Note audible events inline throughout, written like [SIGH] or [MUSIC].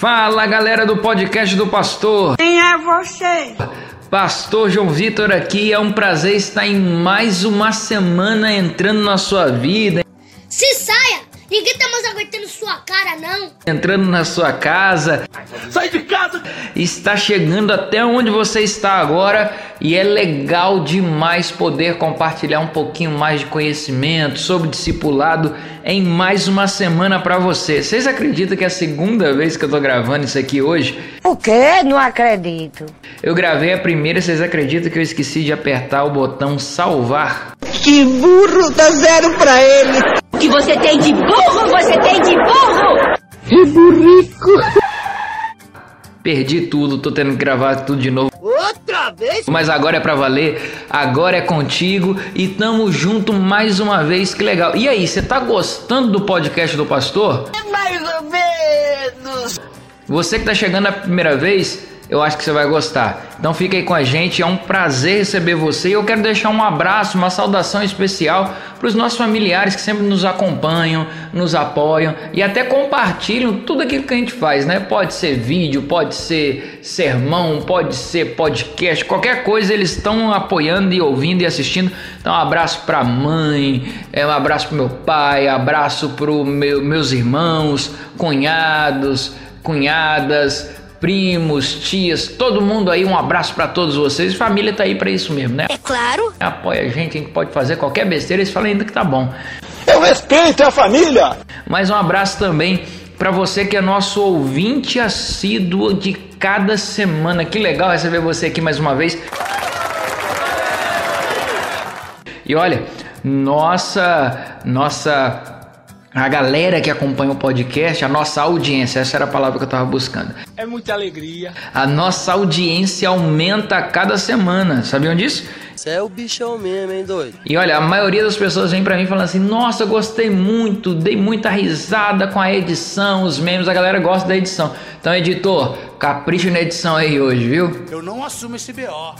Fala galera do podcast do Pastor. Quem é você? Pastor João Vitor aqui, é um prazer estar em mais uma semana entrando na sua vida. Se saia! Ninguém tá mais aguentando sua cara, não. Entrando na sua casa. Sai de casa! Está chegando até onde você está agora e é legal demais poder compartilhar um pouquinho mais de conhecimento sobre discipulado em mais uma semana para você. Vocês acreditam que é a segunda vez que eu tô gravando isso aqui hoje? O quê? Não acredito. Eu gravei a primeira, vocês acreditam que eu esqueci de apertar o botão salvar? Que burro, dá zero pra ele. Que você tem de burro, você tem de burro! Que burrico. Perdi tudo, tô tendo que gravar tudo de novo. Outra vez? Mas agora é pra valer, agora é contigo e tamo junto mais uma vez, que legal. E aí, você tá gostando do podcast do pastor? Mais ou menos. Você que tá chegando a primeira vez, eu acho que você vai gostar. Então fica aí com a gente, é um prazer receber você e eu quero deixar um abraço, uma saudação especial para os nossos familiares que sempre nos acompanham, nos apoiam e até compartilham tudo aquilo que a gente faz, né? Pode ser vídeo, pode ser sermão, pode ser podcast, qualquer coisa eles estão apoiando e ouvindo e assistindo. Então um abraço para a mãe, é um abraço para meu pai, abraço para meu, meus irmãos, cunhados, cunhadas, primos, tias, todo mundo aí, um abraço para todos vocês. Família tá aí para isso mesmo, né? É claro. Apoia a gente, a gente pode fazer qualquer besteira, eles falam ainda que tá bom. Eu respeito a família! Mais um abraço também para você que é nosso ouvinte assíduo de cada semana. Que legal receber você aqui mais uma vez. E olha, nossa, nossa a galera que acompanha o podcast, a nossa audiência, essa era a palavra que eu estava buscando. É muita alegria. A nossa audiência aumenta a cada semana. Sabiam disso? Você é o bichão mesmo, hein, doido? E olha, a maioria das pessoas vem para mim falando assim: "Nossa, eu gostei muito, dei muita risada com a edição, os memes, a galera gosta da edição". Então, editor, capricha na edição aí hoje, viu? Eu não assumo esse BO.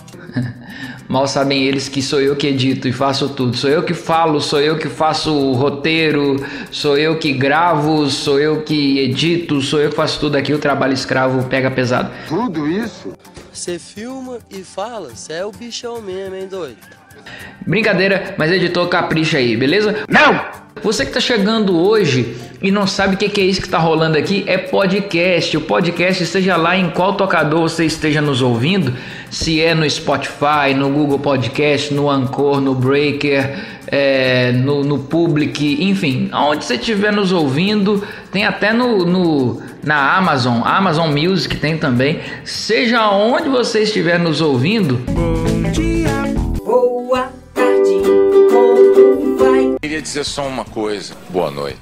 [LAUGHS] Mal sabem eles que sou eu que edito e faço tudo. Sou eu que falo, sou eu que faço o roteiro, sou eu que gravo, sou eu que edito, sou eu que faço tudo aqui. O trabalho escravo pega pesado. Tudo isso? Você filma e fala, você é o bichão mesmo, hein, doido? Brincadeira, mas editor capricha aí, beleza? Não! Você que está chegando hoje e não sabe o que, que é isso que está rolando aqui, é podcast. O podcast, seja lá em qual tocador você esteja nos ouvindo, se é no Spotify, no Google Podcast, no Anchor, no Breaker, é, no, no Public, enfim, aonde você estiver nos ouvindo, tem até no, no, na Amazon, Amazon Music tem também. Seja onde você estiver nos ouvindo, dizer só uma coisa. Boa noite.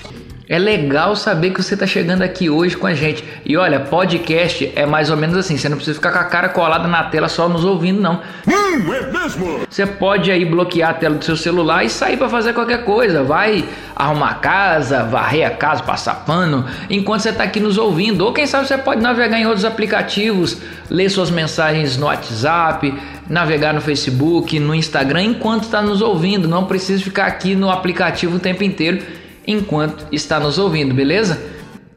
É legal saber que você está chegando aqui hoje com a gente. E olha, podcast é mais ou menos assim. Você não precisa ficar com a cara colada na tela só nos ouvindo, não. Hum, é mesmo? Você pode aí bloquear a tela do seu celular e sair para fazer qualquer coisa. Vai arrumar a casa, varrer a casa, passar pano, enquanto você está aqui nos ouvindo. Ou quem sabe você pode navegar em outros aplicativos, ler suas mensagens no WhatsApp, navegar no Facebook, no Instagram, enquanto está nos ouvindo. Não precisa ficar aqui no aplicativo o tempo inteiro enquanto está nos ouvindo, beleza?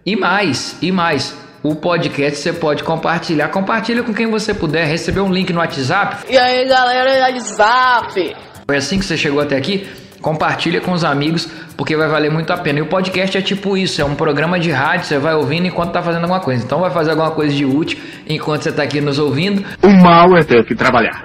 E mais, e mais. O podcast você pode compartilhar. Compartilha com quem você puder. Receber um link no WhatsApp. E aí, galera WhatsApp? Foi assim que você chegou até aqui? Compartilha com os amigos, porque vai valer muito a pena. E o podcast é tipo isso, é um programa de rádio, você vai ouvindo enquanto tá fazendo alguma coisa. Então vai fazer alguma coisa de útil enquanto você tá aqui nos ouvindo. O mal é ter que trabalhar.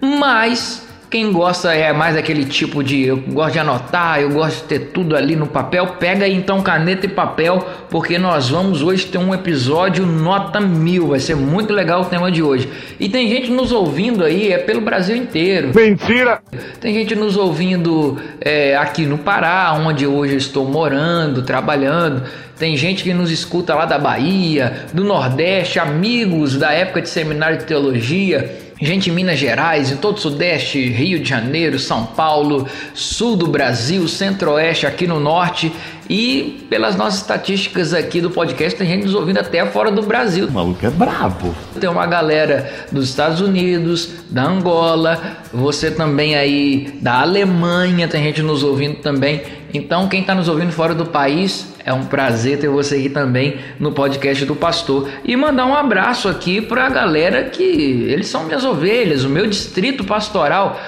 Mas quem gosta é mais daquele tipo de eu gosto de anotar, eu gosto de ter tudo ali no papel. Pega aí então caneta e papel, porque nós vamos hoje ter um episódio nota mil. Vai ser muito legal o tema de hoje. E tem gente nos ouvindo aí, é pelo Brasil inteiro. Mentira! Tem gente nos ouvindo é, aqui no Pará, onde hoje eu estou morando, trabalhando. Tem gente que nos escuta lá da Bahia, do Nordeste, amigos da época de seminário de teologia. Gente em Minas Gerais, em todo o Sudeste, Rio de Janeiro, São Paulo, Sul do Brasil, Centro-Oeste, aqui no Norte E pelas nossas estatísticas aqui do podcast, tem gente nos ouvindo até fora do Brasil. O maluco é brabo. Tem uma galera dos Estados Unidos, da Angola, você também aí da Alemanha, tem gente nos ouvindo também. Então, quem está nos ouvindo fora do país, é um prazer ter você aqui também no podcast do Pastor. E mandar um abraço aqui para a galera que eles são minhas ovelhas, o meu distrito pastoral.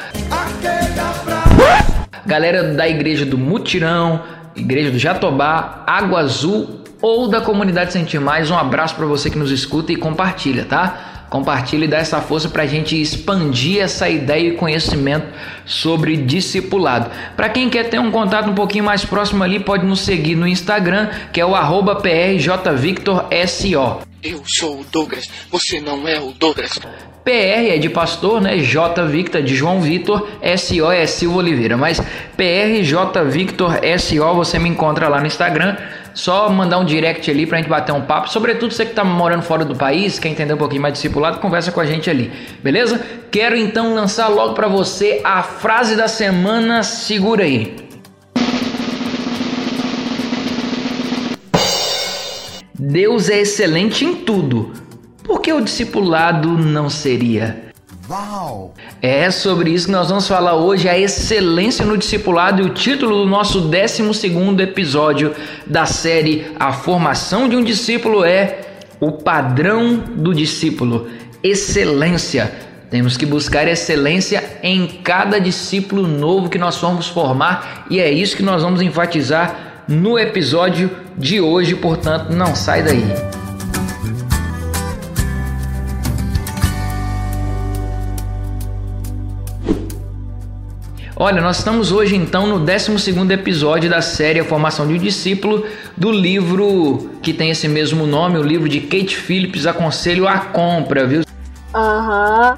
Galera da igreja do Mutirão, igreja do Jatobá, Água Azul ou da comunidade Sentir Mais, um abraço para você que nos escuta e compartilha, tá? Compartilhe e dá essa força para a gente expandir essa ideia e conhecimento sobre discipulado. Para quem quer ter um contato um pouquinho mais próximo ali, pode nos seguir no Instagram, que é o arroba prjvictorso. Eu sou o Douglas, você não é o Douglas. PR é de pastor, né? J Victor de João Vitor, SO é Silva Oliveira. Mas PR J Victor SO você me encontra lá no Instagram. Só mandar um direct ali pra gente bater um papo. Sobretudo você que tá morando fora do país, quer entender um pouquinho mais discipulado, conversa com a gente ali, beleza? Quero então lançar logo para você a frase da semana. Segura aí. Deus é excelente em tudo. Por que o discipulado não seria? É sobre isso que nós vamos falar hoje, a excelência no discipulado e o título do nosso 12 episódio da série A Formação de um Discípulo é O Padrão do Discípulo. Excelência. Temos que buscar excelência em cada discípulo novo que nós formos formar e é isso que nós vamos enfatizar no episódio de hoje, portanto, não sai daí. Olha, nós estamos hoje então no 12 episódio da série A Formação de um Discípulo, do livro que tem esse mesmo nome, o livro de Kate Phillips, Aconselho à Compra, viu? Aham,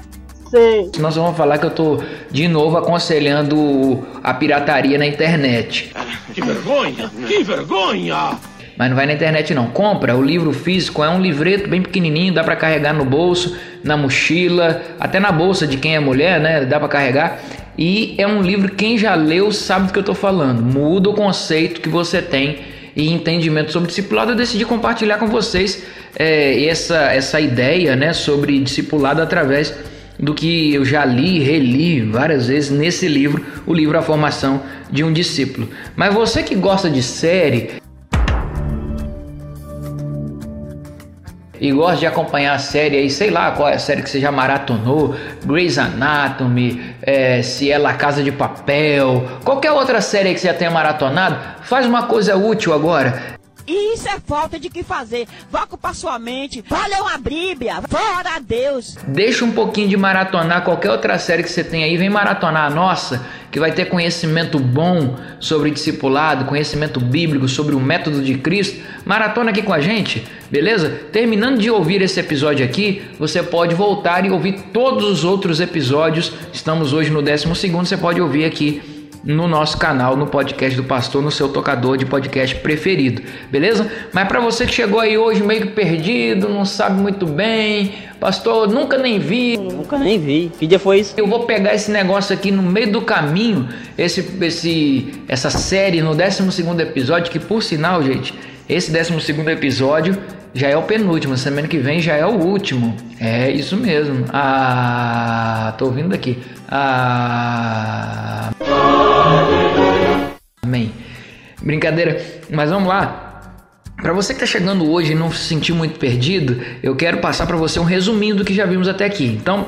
sei. Nós vamos falar que eu tô de novo aconselhando a pirataria na internet. Que vergonha! Que vergonha! Mas não vai na internet não. Compra o livro físico, é um livreto bem pequenininho, dá para carregar no bolso, na mochila, até na bolsa de quem é mulher, né? Dá para carregar. E é um livro quem já leu sabe do que eu tô falando. Muda o conceito que você tem e entendimento sobre discipulado. Eu decidi compartilhar com vocês é, essa essa ideia, né, sobre discipulado através do que eu já li, reli várias vezes nesse livro, o livro A Formação de um Discípulo. Mas você que gosta de série, e gosta de acompanhar a série aí, sei lá qual é a série que você já maratonou, Grey's Anatomy, é, se é La Casa de Papel, qualquer outra série que você já tenha maratonado, faz uma coisa útil agora. Isso é falta de que fazer. Vá ocupar sua mente. Vá ler uma Bíblia. Fora a Deus. Deixa um pouquinho de maratonar qualquer outra série que você tem aí, vem maratonar a nossa, que vai ter conhecimento bom sobre discipulado, conhecimento bíblico sobre o método de Cristo. Maratona aqui com a gente, beleza? Terminando de ouvir esse episódio aqui, você pode voltar e ouvir todos os outros episódios. Estamos hoje no 12 segundo, você pode ouvir aqui no nosso canal, no podcast do pastor, no seu tocador de podcast preferido, beleza? Mas para você que chegou aí hoje meio que perdido, não sabe muito bem, pastor, nunca nem vi. Nunca nem vi. Que dia foi isso? Eu vou pegar esse negócio aqui no meio do caminho, esse, esse, essa série no 12 episódio, que por sinal, gente, esse 12 episódio já é o penúltimo, semana que vem já é o último. É isso mesmo. Ah, tô ouvindo aqui. Ah. Amém. Brincadeira, mas vamos lá. Para você que está chegando hoje e não se sentiu muito perdido, eu quero passar para você um resuminho do que já vimos até aqui. Então,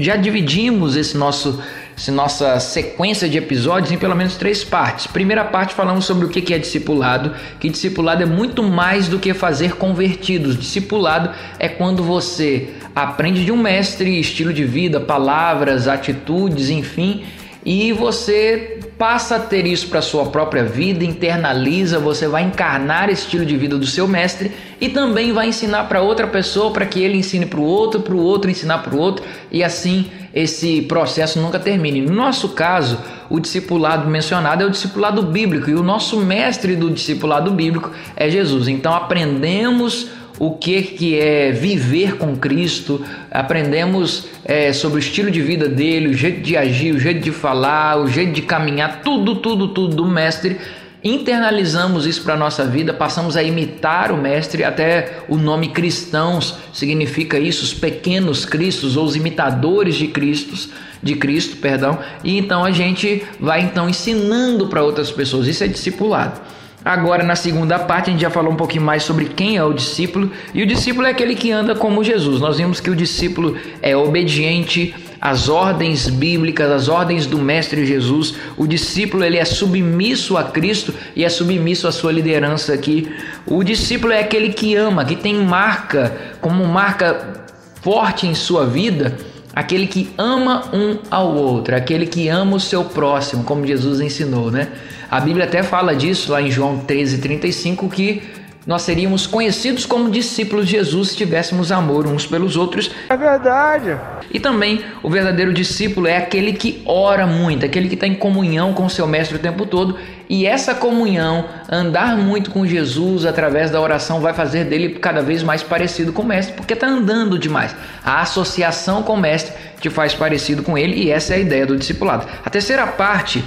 já dividimos esse nosso, essa nossa sequência de episódios em pelo menos três partes. Primeira parte falamos sobre o que é discipulado, que discipulado é muito mais do que fazer convertidos. Discipulado é quando você aprende de um mestre estilo de vida, palavras, atitudes, enfim, e você passa a ter isso para sua própria vida, internaliza, você vai encarnar esse estilo de vida do seu mestre e também vai ensinar para outra pessoa, para que ele ensine para o outro, para o outro ensinar para o outro e assim esse processo nunca termine. No nosso caso, o discipulado mencionado é o discipulado bíblico e o nosso mestre do discipulado bíblico é Jesus. Então aprendemos o que, que é viver com Cristo, aprendemos é, sobre o estilo de vida dele, o jeito de agir, o jeito de falar, o jeito de caminhar, tudo, tudo, tudo do Mestre. Internalizamos isso para a nossa vida, passamos a imitar o Mestre, até o nome cristãos significa isso, os pequenos cristos ou os imitadores de Cristos, de Cristo, perdão, e então a gente vai então ensinando para outras pessoas, isso é discipulado. Agora, na segunda parte, a gente já falou um pouquinho mais sobre quem é o discípulo. E o discípulo é aquele que anda como Jesus. Nós vimos que o discípulo é obediente às ordens bíblicas, às ordens do Mestre Jesus. O discípulo ele é submisso a Cristo e é submisso à sua liderança aqui. O discípulo é aquele que ama, que tem marca, como marca forte em sua vida aquele que ama um ao outro, aquele que ama o seu próximo, como Jesus ensinou, né? A Bíblia até fala disso lá em João 13:35 que nós seríamos conhecidos como discípulos de Jesus se tivéssemos amor uns pelos outros. É verdade. E também o verdadeiro discípulo é aquele que ora muito, aquele que está em comunhão com o seu mestre o tempo todo. E essa comunhão, andar muito com Jesus através da oração, vai fazer dele cada vez mais parecido com o mestre, porque está andando demais. A associação com o mestre te faz parecido com ele, e essa é a ideia do discipulado. A terceira parte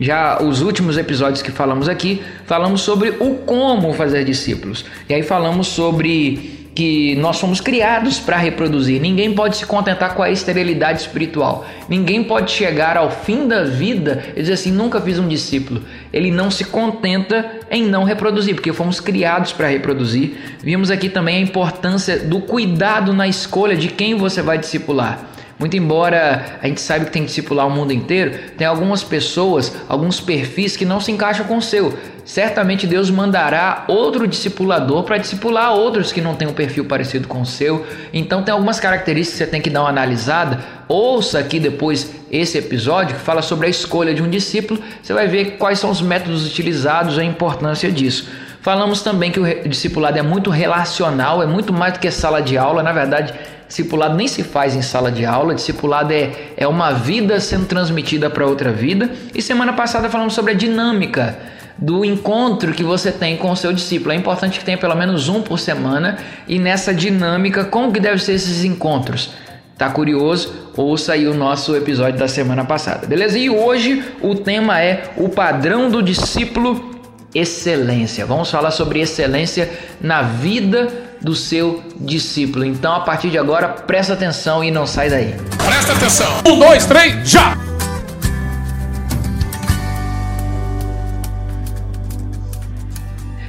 já os últimos episódios que falamos aqui, falamos sobre o como fazer discípulos. E aí falamos sobre que nós fomos criados para reproduzir. Ninguém pode se contentar com a esterilidade espiritual. Ninguém pode chegar ao fim da vida e dizer assim: nunca fiz um discípulo. Ele não se contenta em não reproduzir, porque fomos criados para reproduzir. Vimos aqui também a importância do cuidado na escolha de quem você vai discipular. Muito embora a gente saiba que tem que discipular o mundo inteiro, tem algumas pessoas, alguns perfis que não se encaixam com o seu. Certamente Deus mandará outro discipulador para discipular outros que não têm um perfil parecido com o seu. Então tem algumas características que você tem que dar uma analisada. Ouça aqui depois esse episódio que fala sobre a escolha de um discípulo. Você vai ver quais são os métodos utilizados e a importância disso. Falamos também que o discipulado é muito relacional, é muito mais do que sala de aula. Na verdade, Discipulado nem se faz em sala de aula, discipulado é, é uma vida sendo transmitida para outra vida. E semana passada falamos sobre a dinâmica do encontro que você tem com o seu discípulo. É importante que tenha pelo menos um por semana e nessa dinâmica, como que devem ser esses encontros? Tá curioso? Ouça aí o nosso episódio da semana passada, beleza? E hoje o tema é o padrão do discípulo excelência. Vamos falar sobre excelência na vida do seu discípulo. Então, a partir de agora, presta atenção e não sai daí. Presta atenção. Um, dois, três, já!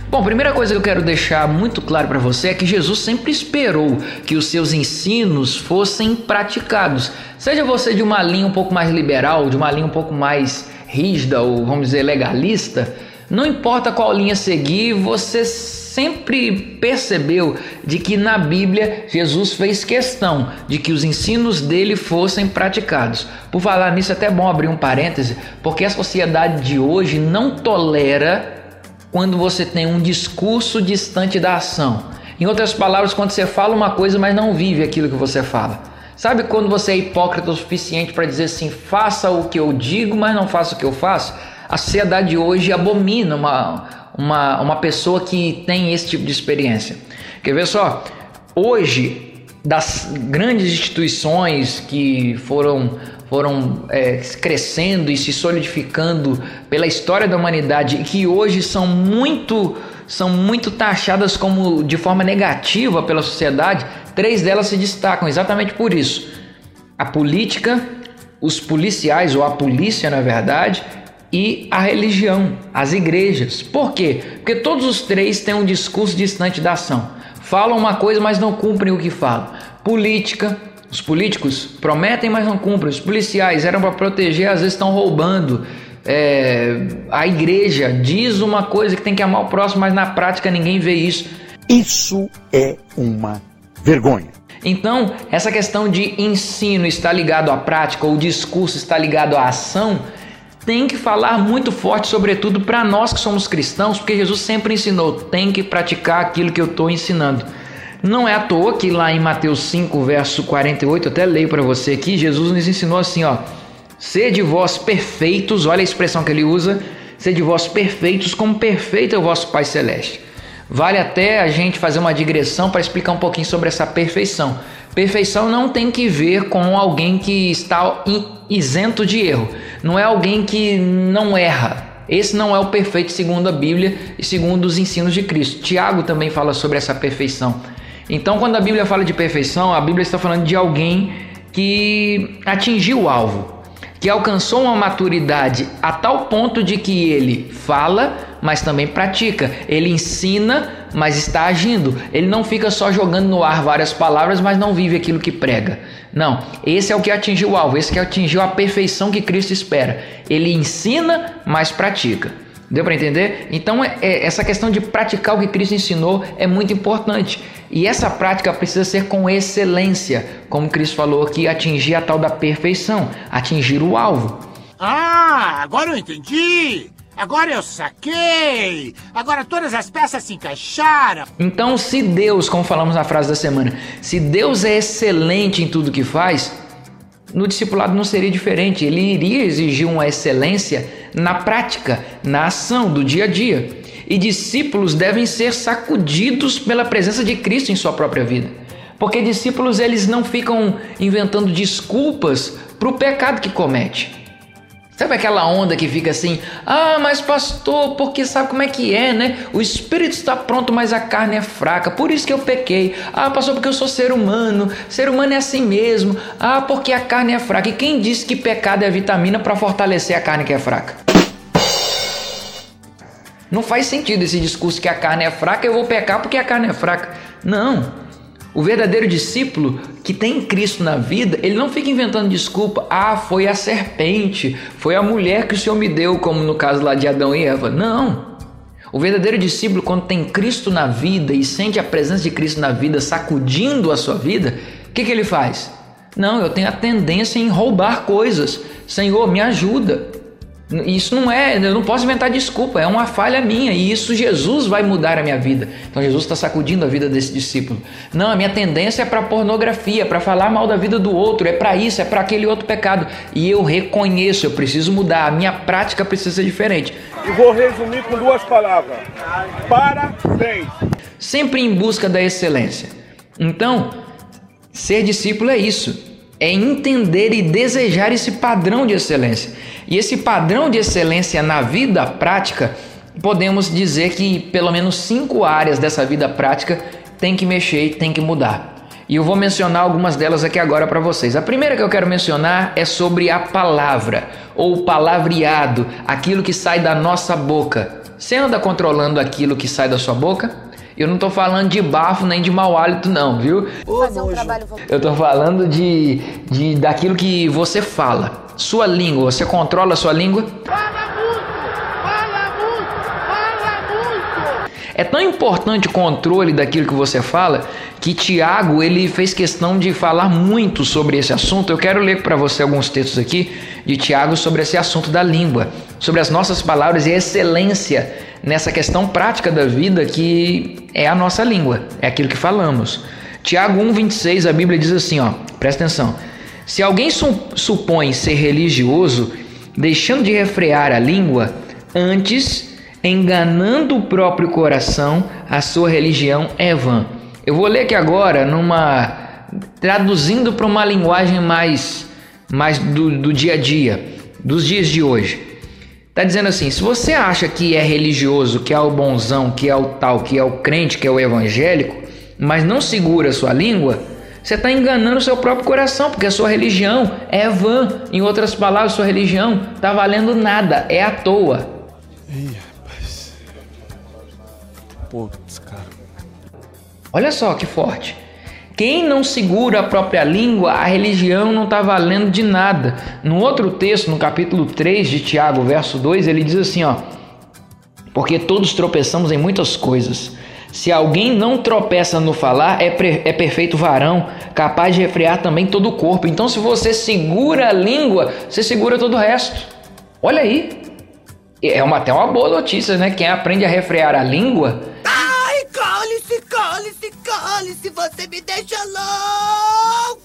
Bom, primeira coisa que eu quero deixar muito claro para você é que Jesus sempre esperou que os seus ensinos fossem praticados. Seja você de uma linha um pouco mais liberal, de uma linha um pouco mais rígida ou vamos dizer legalista, não importa qual linha seguir, você sempre percebeu de que na Bíblia Jesus fez questão de que os ensinos dele fossem praticados. Por falar nisso, é até bom abrir um parêntese, porque a sociedade de hoje não tolera quando você tem um discurso distante da ação. Em outras palavras, quando você fala uma coisa, mas não vive aquilo que você fala. Sabe quando você é hipócrita o suficiente para dizer assim: faça o que eu digo, mas não faça o que eu faço? A sociedade de hoje abomina uma, uma, uma pessoa que tem esse tipo de experiência. Quer ver só? Hoje, das grandes instituições que foram, foram é, crescendo e se solidificando pela história da humanidade e que hoje são muito, são muito taxadas como de forma negativa pela sociedade, três delas se destacam exatamente por isso: a política, os policiais, ou a polícia, na verdade, e a religião, as igrejas. Por quê? Porque todos os três têm um discurso distante da ação. Falam uma coisa, mas não cumprem o que falam. Política, os políticos prometem, mas não cumprem. Os policiais eram para proteger, às vezes estão roubando. É, a igreja diz uma coisa que tem que amar o próximo, mas na prática ninguém vê isso. Isso é uma vergonha. Então, essa questão de ensino está ligado à prática, ou o discurso está ligado à ação, tem que falar muito forte, sobretudo para nós que somos cristãos, porque Jesus sempre ensinou: tem que praticar aquilo que eu estou ensinando. Não é à toa que lá em Mateus 5, verso 48, eu até leio para você aqui, Jesus nos ensinou assim: ó, sede vós perfeitos, olha a expressão que ele usa, sede vós perfeitos, como perfeito é o vosso Pai Celeste. Vale até a gente fazer uma digressão para explicar um pouquinho sobre essa perfeição. Perfeição não tem que ver com alguém que está isento de erro. Não é alguém que não erra. Esse não é o perfeito segundo a Bíblia e segundo os ensinos de Cristo. Tiago também fala sobre essa perfeição. Então, quando a Bíblia fala de perfeição, a Bíblia está falando de alguém que atingiu o alvo, que alcançou uma maturidade a tal ponto de que ele fala, mas também pratica. Ele ensina, mas está agindo. Ele não fica só jogando no ar várias palavras, mas não vive aquilo que prega. Não, esse é o que atingiu o alvo, esse que atingiu a perfeição que Cristo espera. Ele ensina, mas pratica. Deu para entender? Então, é, é, essa questão de praticar o que Cristo ensinou é muito importante. E essa prática precisa ser com excelência, como Cristo falou aqui, atingir a tal da perfeição, atingir o alvo. Ah, agora eu entendi! Agora eu saquei! Agora todas as peças se encaixaram! Então, se Deus, como falamos na frase da semana, se Deus é excelente em tudo que faz, no discipulado não seria diferente. Ele iria exigir uma excelência na prática, na ação do dia a dia. E discípulos devem ser sacudidos pela presença de Cristo em sua própria vida. Porque discípulos eles não ficam inventando desculpas para o pecado que comete. Sabe aquela onda que fica assim: ah, mas pastor, porque sabe como é que é, né? O espírito está pronto, mas a carne é fraca, por isso que eu pequei. Ah, pastor, porque eu sou ser humano, ser humano é assim mesmo. Ah, porque a carne é fraca. E quem disse que pecado é vitamina para fortalecer a carne que é fraca? Não faz sentido esse discurso que a carne é fraca, eu vou pecar porque a carne é fraca. Não. O verdadeiro discípulo que tem Cristo na vida, ele não fica inventando desculpa. Ah, foi a serpente, foi a mulher que o Senhor me deu, como no caso lá de Adão e Eva. Não. O verdadeiro discípulo, quando tem Cristo na vida e sente a presença de Cristo na vida sacudindo a sua vida, o que, que ele faz? Não, eu tenho a tendência em roubar coisas. Senhor, me ajuda. Isso não é, eu não posso inventar desculpa, é uma falha minha e isso Jesus vai mudar a minha vida. Então Jesus está sacudindo a vida desse discípulo. Não, a minha tendência é para pornografia, para falar mal da vida do outro, é para isso, é para aquele outro pecado. E eu reconheço, eu preciso mudar, a minha prática precisa ser diferente. E vou resumir com duas palavras: parabéns. Sempre em busca da excelência. Então, ser discípulo é isso é entender e desejar esse padrão de excelência. E esse padrão de excelência na vida prática, podemos dizer que pelo menos cinco áreas dessa vida prática tem que mexer e tem que mudar. E eu vou mencionar algumas delas aqui agora para vocês. A primeira que eu quero mencionar é sobre a palavra, ou palavreado, aquilo que sai da nossa boca. Você anda controlando aquilo que sai da sua boca? Eu não tô falando de bafo nem de mau hálito, não, viu? Fazer um trabalho Eu tô falando de, de daquilo que você fala. Sua língua, você controla a sua língua? Fala muito! Fala muito! Fala muito! É tão importante o controle daquilo que você fala que Tiago ele fez questão de falar muito sobre esse assunto. Eu quero ler para você alguns textos aqui de Tiago sobre esse assunto da língua, sobre as nossas palavras e a excelência nessa questão prática da vida que é a nossa língua, é aquilo que falamos. Tiago 1:26, a Bíblia diz assim, ó, presta atenção. Se alguém supõe ser religioso, deixando de refrear a língua, antes enganando o próprio coração, a sua religião é vã. Eu vou ler aqui agora numa traduzindo para uma linguagem mais mais do, do dia a dia, dos dias de hoje. Tá dizendo assim: se você acha que é religioso, que é o bonzão, que é o tal, que é o crente, que é o evangélico, mas não segura a sua língua, você está enganando o seu próprio coração, porque a sua religião é vã. Em outras palavras, sua religião está valendo nada, é à toa. Ih, rapaz. Putz, cara. Olha só que forte. Quem não segura a própria língua, a religião não está valendo de nada. No outro texto, no capítulo 3 de Tiago, verso 2, ele diz assim: ó, Porque todos tropeçamos em muitas coisas. Se alguém não tropeça no falar, é, é perfeito varão, capaz de refrear também todo o corpo. Então, se você segura a língua, você segura todo o resto. Olha aí. É uma, até uma boa notícia, né? Quem aprende a refrear a língua Cale-se, cale-se, você me deixa louco!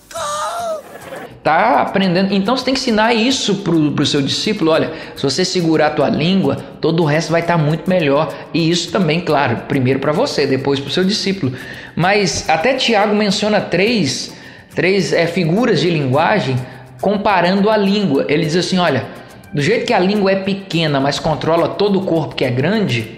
Tá aprendendo. Então você tem que ensinar isso pro, pro seu discípulo. Olha, se você segurar a tua língua, todo o resto vai estar tá muito melhor. E isso também, claro, primeiro para você, depois para o seu discípulo. Mas até Tiago menciona três, três é, figuras de linguagem comparando a língua. Ele diz assim: olha, Do jeito que a língua é pequena, mas controla todo o corpo que é grande,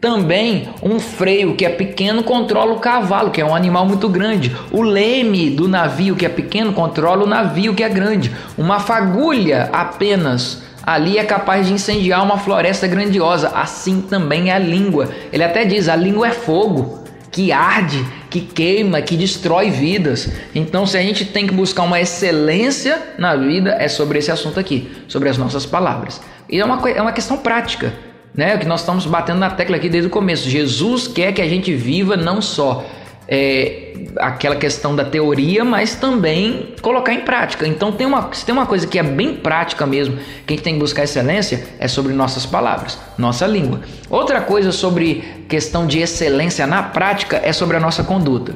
também um freio que é pequeno controla o cavalo, que é um animal muito grande. O leme do navio que é pequeno controla o navio que é grande. Uma fagulha apenas ali é capaz de incendiar uma floresta grandiosa. Assim também é a língua. Ele até diz: a língua é fogo que arde, que queima, que destrói vidas. Então, se a gente tem que buscar uma excelência na vida, é sobre esse assunto aqui, sobre as nossas palavras. E é uma, é uma questão prática né? O que nós estamos batendo na tecla aqui desde o começo. Jesus quer que a gente viva não só é, aquela questão da teoria, mas também colocar em prática. Então tem uma, se tem uma coisa que é bem prática mesmo, que a gente tem que buscar excelência, é sobre nossas palavras, nossa língua. Outra coisa sobre questão de excelência na prática é sobre a nossa conduta.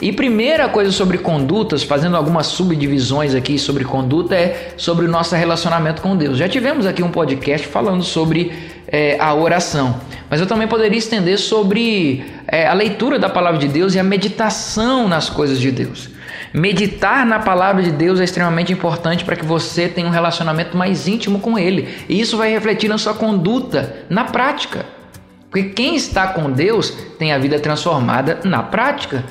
E primeira coisa sobre condutas, fazendo algumas subdivisões aqui sobre conduta, é sobre o nosso relacionamento com Deus. Já tivemos aqui um podcast falando sobre é, a oração. Mas eu também poderia estender sobre é, a leitura da palavra de Deus e a meditação nas coisas de Deus. Meditar na palavra de Deus é extremamente importante para que você tenha um relacionamento mais íntimo com Ele. E isso vai refletir na sua conduta, na prática. Porque quem está com Deus tem a vida transformada na prática.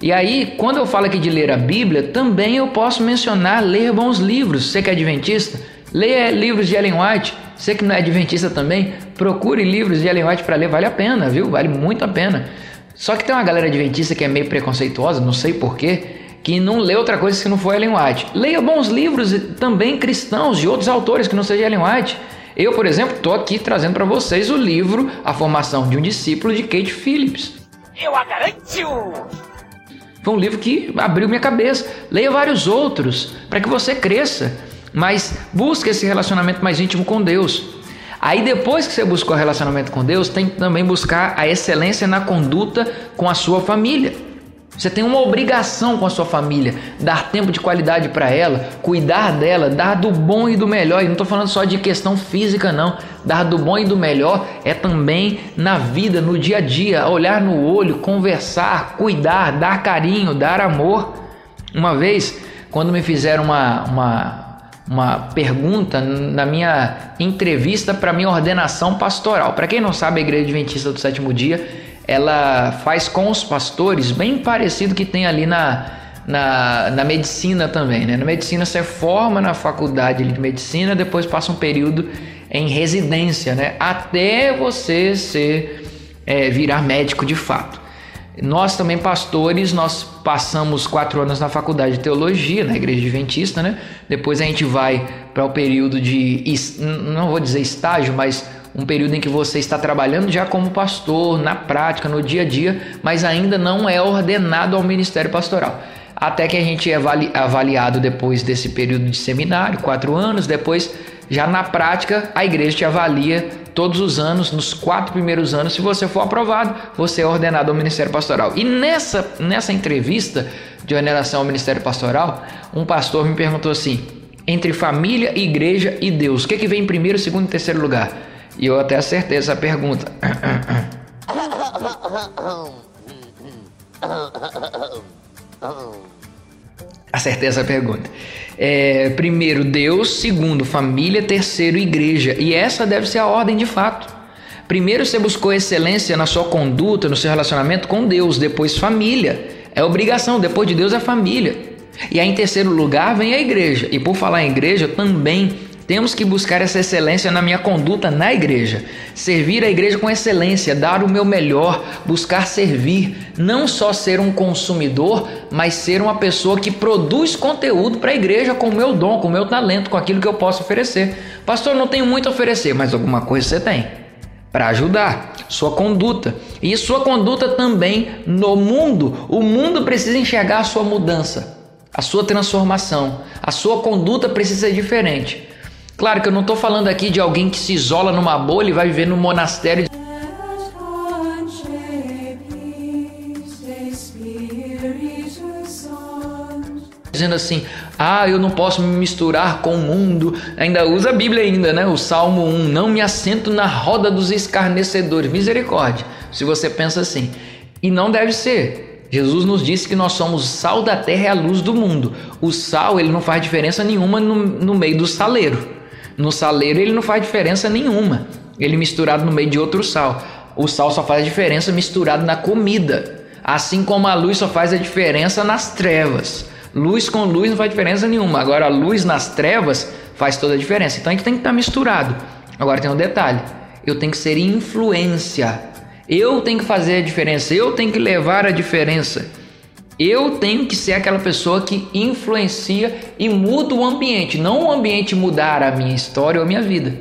E aí, quando eu falo aqui de ler a Bíblia, também eu posso mencionar ler bons livros. Você que é adventista, leia livros de Ellen White. Você que não é adventista também, procure livros de Ellen White para ler, vale a pena, viu? Vale muito a pena. Só que tem uma galera adventista que é meio preconceituosa, não sei porquê, que não lê outra coisa que não for Ellen White. Leia bons livros também cristãos de outros autores que não seja Ellen White. Eu, por exemplo, estou aqui trazendo para vocês o livro A Formação de um Discípulo de Kate Phillips. Eu a garanto! Foi um livro que abriu minha cabeça. Leia vários outros para que você cresça mas busque esse relacionamento mais íntimo com Deus. Aí depois que você buscou relacionamento com Deus, tem que também buscar a excelência na conduta com a sua família. Você tem uma obrigação com a sua família, dar tempo de qualidade para ela, cuidar dela, dar do bom e do melhor. E não estou falando só de questão física, não. Dar do bom e do melhor é também na vida, no dia a dia, olhar no olho, conversar, cuidar, dar carinho, dar amor. Uma vez, quando me fizeram uma, uma uma pergunta na minha entrevista para minha ordenação pastoral. Para quem não sabe, a Igreja Adventista do Sétimo Dia, ela faz com os pastores bem parecido que tem ali na, na, na medicina também. Né? Na medicina você forma na faculdade de medicina, depois passa um período em residência, né? até você ser, é, virar médico de fato. Nós também, pastores, nós passamos quatro anos na faculdade de teologia, na igreja adventista, né? Depois a gente vai para o período de, não vou dizer estágio, mas um período em que você está trabalhando já como pastor, na prática, no dia a dia, mas ainda não é ordenado ao ministério pastoral. Até que a gente é avaliado depois desse período de seminário, quatro anos, depois já na prática, a igreja te avalia todos os anos, nos quatro primeiros anos. Se você for aprovado, você é ordenado ao ministério pastoral. E nessa, nessa entrevista de ordenação ao ministério pastoral, um pastor me perguntou assim: entre família, igreja e Deus, o que, que vem em primeiro, segundo e terceiro lugar? E eu até acertei essa pergunta. Acertei essa pergunta. É, primeiro, Deus. Segundo, família. Terceiro, igreja. E essa deve ser a ordem de fato. Primeiro, você buscou excelência na sua conduta, no seu relacionamento com Deus. Depois, família. É obrigação. Depois de Deus, é família. E aí, em terceiro lugar, vem a igreja. E por falar em igreja, também temos que buscar essa excelência na minha conduta na igreja. Servir a igreja com excelência, dar o meu melhor, buscar servir, não só ser um consumidor, mas ser uma pessoa que produz conteúdo para a igreja com o meu dom, com o meu talento, com aquilo que eu posso oferecer. Pastor, não tenho muito a oferecer, mas alguma coisa você tem para ajudar sua conduta. E sua conduta também no mundo. O mundo precisa enxergar a sua mudança, a sua transformação. A sua conduta precisa ser diferente. Claro que eu não estou falando aqui de alguém que se isola numa bolha e vai viver no monastério. Dizendo assim, ah, eu não posso me misturar com o mundo. Ainda usa a Bíblia ainda, né? O Salmo 1, não me assento na roda dos escarnecedores. Misericórdia, se você pensa assim. E não deve ser. Jesus nos disse que nós somos sal da terra e a luz do mundo. O sal, ele não faz diferença nenhuma no, no meio do saleiro. No saleiro ele não faz diferença nenhuma. Ele misturado no meio de outro sal. O sal só faz diferença misturado na comida. Assim como a luz só faz a diferença nas trevas. Luz com luz não faz diferença nenhuma. Agora a luz nas trevas faz toda a diferença. Então a gente tem que estar misturado. Agora tem um detalhe: eu tenho que ser influência. Eu tenho que fazer a diferença. Eu tenho que levar a diferença. Eu tenho que ser aquela pessoa que influencia e muda o ambiente, não o ambiente mudar a minha história ou a minha vida.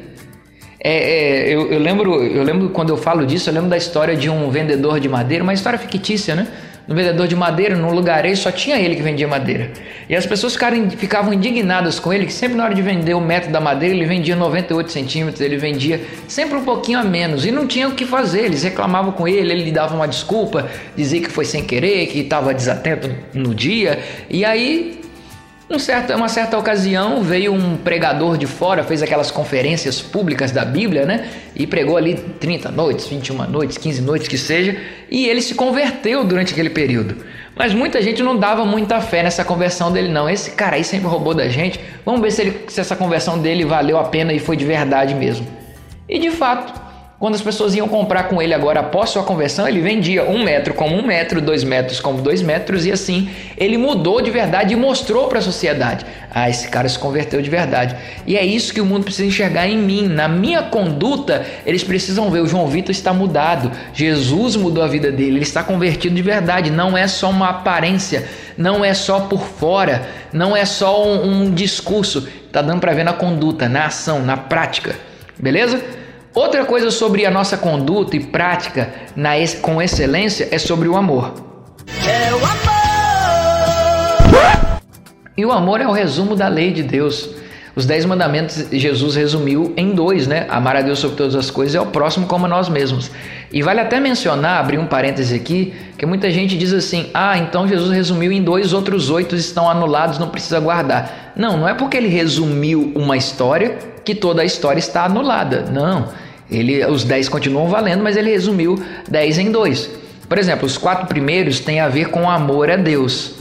É, é, eu, eu, lembro, eu lembro quando eu falo disso, eu lembro da história de um vendedor de madeira, uma história fictícia, né? No vendedor de madeira, num lugarejo, só tinha ele que vendia madeira. E as pessoas ficaram, ficavam indignadas com ele, que sempre na hora de vender o metro da madeira, ele vendia 98 centímetros, ele vendia sempre um pouquinho a menos. E não tinha o que fazer, eles reclamavam com ele, ele lhe dava uma desculpa, dizia que foi sem querer, que estava desatento no dia. E aí em certa, uma certa ocasião veio um pregador de fora, fez aquelas conferências públicas da Bíblia, né? E pregou ali 30 noites, 21 noites, 15 noites que seja, e ele se converteu durante aquele período. Mas muita gente não dava muita fé nessa conversão dele, não. Esse cara aí sempre roubou da gente. Vamos ver se, ele, se essa conversão dele valeu a pena e foi de verdade mesmo. E de fato, quando as pessoas iam comprar com ele agora após sua conversão, ele vendia um metro como um metro, dois metros como dois metros, e assim ele mudou de verdade e mostrou para a sociedade: ah, esse cara se converteu de verdade. E é isso que o mundo precisa enxergar em mim, na minha conduta. Eles precisam ver: o João Vitor está mudado, Jesus mudou a vida dele, ele está convertido de verdade. Não é só uma aparência, não é só por fora, não é só um, um discurso, está dando para ver na conduta, na ação, na prática, beleza? Outra coisa sobre a nossa conduta e prática na, com excelência é sobre o amor. É o amor! E o amor é o resumo da lei de Deus. Os dez mandamentos Jesus resumiu em dois, né? Amar a Deus sobre todas as coisas e ao próximo como a nós mesmos. E vale até mencionar, abrir um parêntese aqui, que muita gente diz assim: ah, então Jesus resumiu em dois, outros oito estão anulados, não precisa guardar. Não, não é porque ele resumiu uma história que toda a história está anulada. Não. Ele, os 10 continuam valendo, mas ele resumiu 10 em 2. Por exemplo, os quatro primeiros têm a ver com amor a Deus.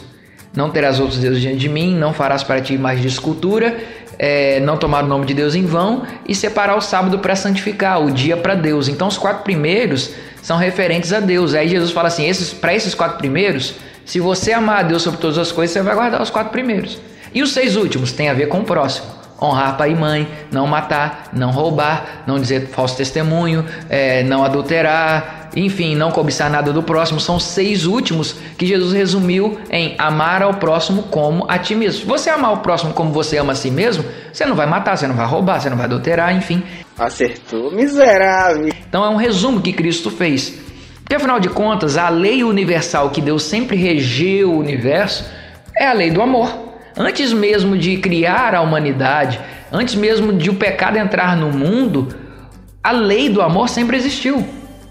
Não terás outros deuses diante de mim, não farás para ti mais de escultura, é, não tomar o nome de Deus em vão e separar o sábado para santificar, o dia para Deus. Então, os quatro primeiros são referentes a Deus. Aí Jesus fala assim: esses, para esses quatro primeiros, se você amar a Deus sobre todas as coisas, você vai guardar os quatro primeiros. E os seis últimos têm a ver com o próximo honrar pai e mãe, não matar, não roubar, não dizer falso testemunho, é, não adulterar, enfim, não cobiçar nada do próximo. São seis últimos que Jesus resumiu em amar ao próximo como a ti mesmo. Se você amar o próximo como você ama a si mesmo, você não vai matar, você não vai roubar, você não vai adulterar, enfim. Acertou, miserável. Então é um resumo que Cristo fez. Porque afinal de contas, a lei universal que Deus sempre regeu o universo é a lei do amor. Antes mesmo de criar a humanidade, antes mesmo de o pecado entrar no mundo, a lei do amor sempre existiu.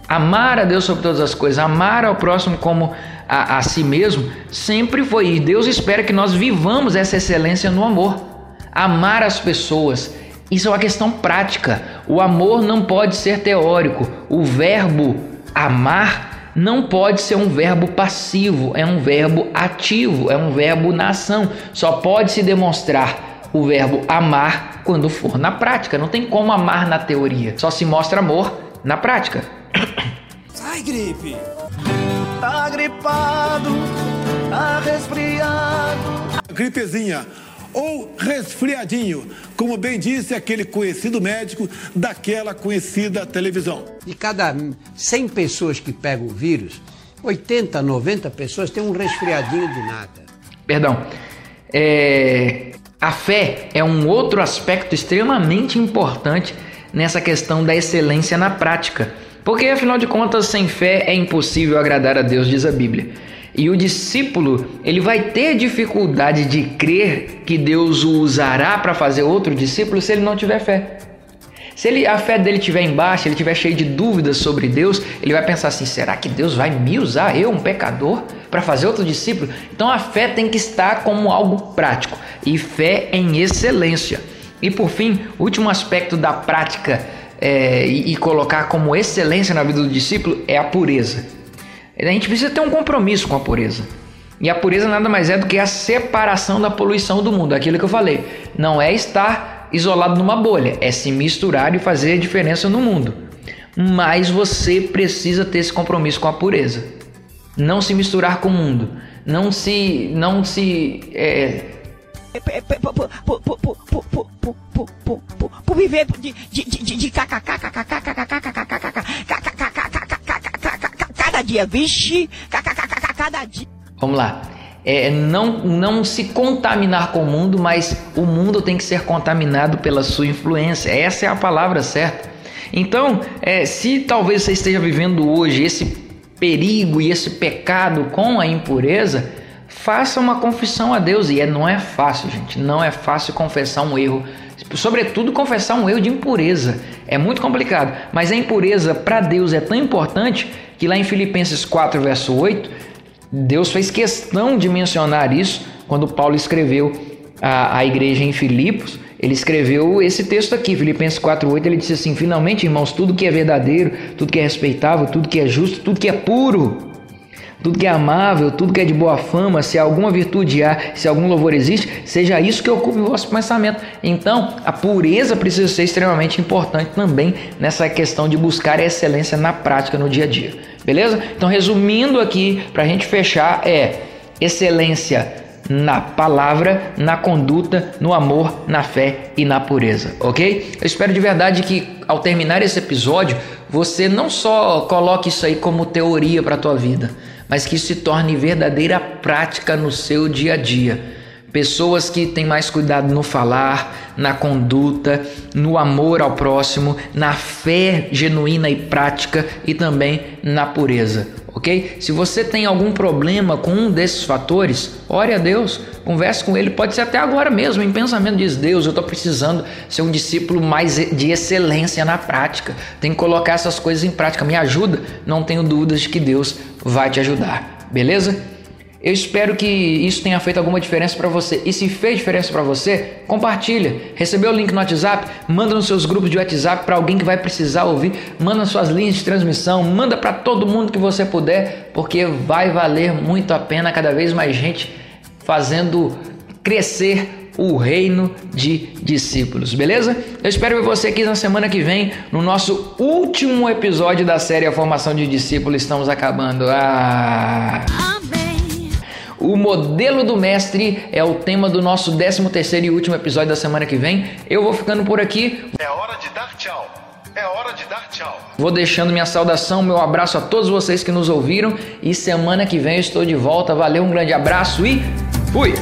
Amar a Deus sobre todas as coisas, amar ao próximo como a, a si mesmo, sempre foi. E Deus espera que nós vivamos essa excelência no amor. Amar as pessoas. Isso é uma questão prática. O amor não pode ser teórico. O verbo amar não pode ser um verbo passivo, é um verbo ativo, é um verbo na ação. Só pode se demonstrar o verbo amar quando for na prática. Não tem como amar na teoria, só se mostra amor na prática. Sai, gripe! Tá gripado, tá resfriado. Gripezinha ou resfriadinho, como bem disse aquele conhecido médico daquela conhecida televisão. De cada 100 pessoas que pegam o vírus, 80, 90 pessoas têm um resfriadinho de nada. Perdão. É... A fé é um outro aspecto extremamente importante nessa questão da excelência na prática. Porque afinal de contas, sem fé é impossível agradar a Deus, diz a Bíblia. E o discípulo, ele vai ter dificuldade de crer que Deus o usará para fazer outro discípulo se ele não tiver fé. Se ele, a fé dele estiver embaixo, ele estiver cheio de dúvidas sobre Deus, ele vai pensar assim: será que Deus vai me usar, eu, um pecador, para fazer outro discípulo? Então a fé tem que estar como algo prático e fé em excelência. E por fim, último aspecto da prática é, e, e colocar como excelência na vida do discípulo é a pureza. A gente precisa ter um compromisso com a pureza. E a pureza nada mais é do que a separação da poluição do mundo, aquilo que eu falei. Não é estar isolado numa bolha, é se misturar e fazer a diferença no mundo. Mas você precisa ter esse compromisso com a pureza. Não se misturar com o mundo. Não se. Não se. É... Por viver de, cada dia, vixe, cada dia. Vamos lá. É, não, não se contaminar com o mundo, mas o mundo tem que ser contaminado pela sua influência. Essa é a palavra certa. Então, é, se talvez você esteja vivendo hoje esse perigo e esse pecado com a impureza, faça uma confissão a Deus. E é, não é fácil, gente. Não é fácil confessar um erro. Sobretudo, confessar um erro de impureza. É muito complicado. Mas a impureza para Deus é tão importante que lá em Filipenses 4, verso 8, Deus fez questão de mencionar isso quando Paulo escreveu a, a igreja em Filipos. Ele escreveu esse texto aqui, Filipenses 4:8, ele disse assim: "Finalmente, irmãos, tudo que é verdadeiro, tudo que é respeitável, tudo que é justo, tudo que é puro, tudo que é amável, tudo que é de boa fama, se alguma virtude há, se algum louvor existe, seja isso que ocupe o vosso pensamento. Então, a pureza precisa ser extremamente importante também nessa questão de buscar a excelência na prática, no dia a dia. Beleza? Então, resumindo aqui, para a gente fechar, é excelência na palavra, na conduta, no amor, na fé e na pureza, ok? Eu espero de verdade que ao terminar esse episódio você não só coloque isso aí como teoria para a tua vida, mas que isso se torne verdadeira prática no seu dia a dia. Pessoas que têm mais cuidado no falar, na conduta, no amor ao próximo, na fé genuína e prática e também na pureza ok? Se você tem algum problema com um desses fatores, ore a Deus, converse com Ele, pode ser até agora mesmo, em pensamento, diz Deus, eu estou precisando ser um discípulo mais de excelência na prática, tem que colocar essas coisas em prática, me ajuda? Não tenho dúvidas de que Deus vai te ajudar, beleza? Eu espero que isso tenha feito alguma diferença para você. E se fez diferença para você, compartilha. Recebeu o link no WhatsApp? Manda nos seus grupos de WhatsApp para alguém que vai precisar ouvir. Manda nas suas linhas de transmissão. Manda para todo mundo que você puder, porque vai valer muito a pena cada vez mais gente fazendo crescer o reino de discípulos, beleza? Eu espero ver você aqui na semana que vem no nosso último episódio da série A Formação de Discípulos. Estamos acabando. Ah! O modelo do mestre é o tema do nosso 13 terceiro e último episódio da semana que vem. Eu vou ficando por aqui. É hora de dar tchau. É hora de dar tchau. Vou deixando minha saudação, meu abraço a todos vocês que nos ouviram e semana que vem eu estou de volta. Valeu, um grande abraço e fui.